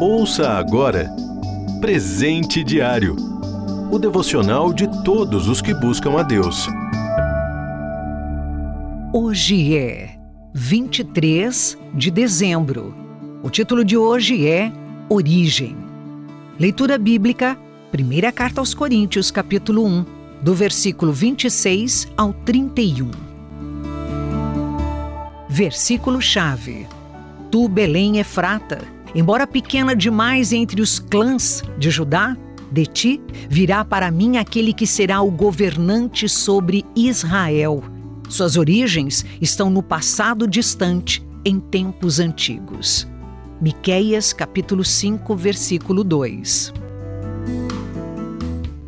Ouça agora Presente Diário o devocional de todos os que buscam a Deus. Hoje é 23 de dezembro. O título de hoje é Origem. Leitura bíblica, primeira carta aos Coríntios, capítulo 1, do versículo 26 ao 31. Versículo-chave: Tu, Belém Efrata, embora pequena demais entre os clãs de Judá, de ti virá para mim aquele que será o governante sobre Israel. Suas origens estão no passado distante, em tempos antigos. Miqueias capítulo 5, versículo 2.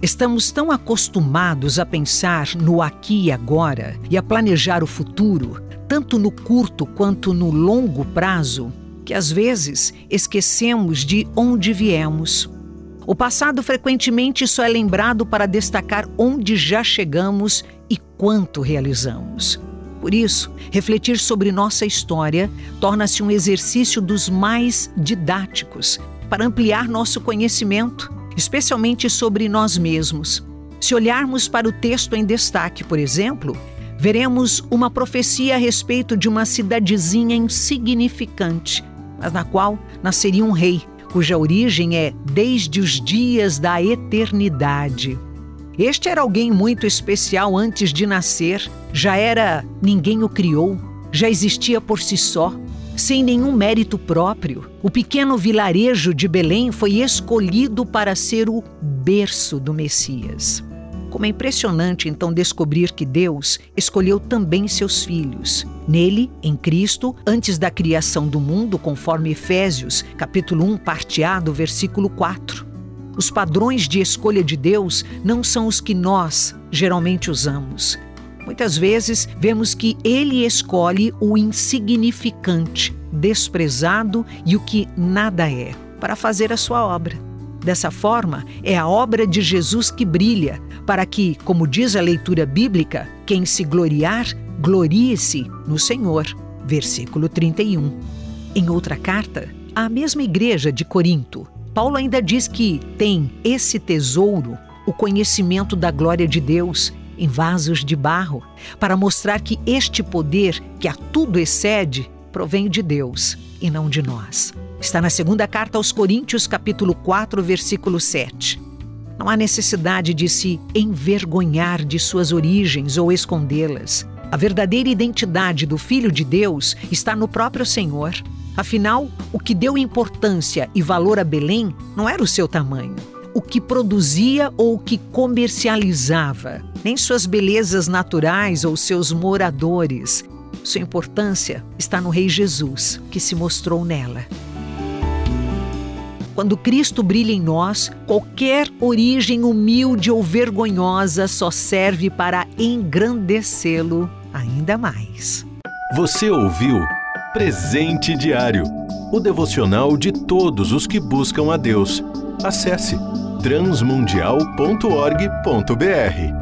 Estamos tão acostumados a pensar no aqui e agora e a planejar o futuro, tanto no curto quanto no longo prazo, que às vezes esquecemos de onde viemos. O passado frequentemente só é lembrado para destacar onde já chegamos e quanto realizamos. Por isso, refletir sobre nossa história torna-se um exercício dos mais didáticos para ampliar nosso conhecimento, especialmente sobre nós mesmos. Se olharmos para o texto em destaque, por exemplo, veremos uma profecia a respeito de uma cidadezinha insignificante, mas na qual nasceria um rei, cuja origem é desde os dias da eternidade. Este era alguém muito especial antes de nascer, já era ninguém o criou, já existia por si só, sem nenhum mérito próprio. O pequeno vilarejo de Belém foi escolhido para ser o berço do Messias. Como é impressionante então descobrir que Deus escolheu também seus filhos. Nele, em Cristo, antes da criação do mundo, conforme Efésios, capítulo 1, parte A, do versículo 4. Os padrões de escolha de Deus não são os que nós geralmente usamos. Muitas vezes vemos que ele escolhe o insignificante, desprezado e o que nada é, para fazer a sua obra. Dessa forma, é a obra de Jesus que brilha, para que, como diz a leitura bíblica, quem se gloriar, glorie-se no Senhor. Versículo 31. Em outra carta, à mesma igreja de Corinto, Paulo ainda diz que tem esse tesouro, o conhecimento da glória de Deus, em vasos de barro, para mostrar que este poder, que a tudo excede, provém de Deus e não de nós. Está na segunda carta aos Coríntios, capítulo 4, versículo 7. Não há necessidade de se envergonhar de suas origens ou escondê-las. A verdadeira identidade do Filho de Deus está no próprio Senhor. Afinal, o que deu importância e valor a Belém não era o seu tamanho, o que produzia ou o que comercializava, nem suas belezas naturais ou seus moradores. Sua importância está no Rei Jesus, que se mostrou nela. Quando Cristo brilha em nós, qualquer origem humilde ou vergonhosa só serve para engrandecê-lo ainda mais. Você ouviu Presente Diário o devocional de todos os que buscam a Deus. Acesse transmundial.org.br.